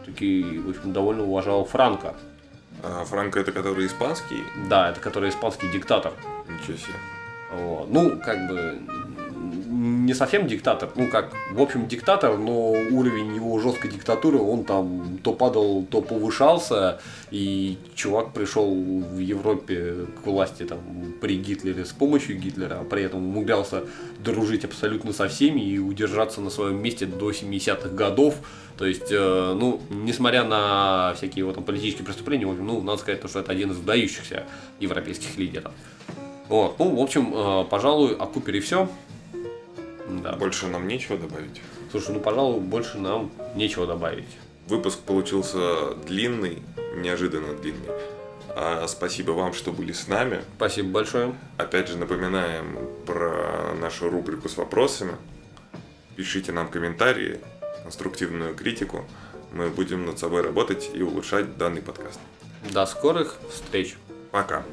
таки, в общем, довольно уважал Франка. А Франко это который испанский? Да, это который испанский диктатор. Ничего себе. Вот. Ну, как бы не совсем диктатор, ну как, в общем, диктатор, но уровень его жесткой диктатуры, он там то падал, то повышался, и чувак пришел в Европе к власти там при Гитлере с помощью Гитлера, а при этом умудрялся дружить абсолютно со всеми и удержаться на своем месте до 70-х годов. То есть, э, ну, несмотря на всякие его там политические преступления, ну, надо сказать, то, что это один из выдающихся европейских лидеров. Вот, ну, в общем, э, пожалуй, о Купере все. Да. Больше нам нечего добавить. Слушай, ну, пожалуй, больше нам нечего добавить. Выпуск получился длинный, неожиданно длинный. А спасибо вам, что были с нами. Спасибо большое. Опять же напоминаем про нашу рубрику с вопросами. Пишите нам комментарии, конструктивную критику. Мы будем над собой работать и улучшать данный подкаст. До скорых встреч. Пока.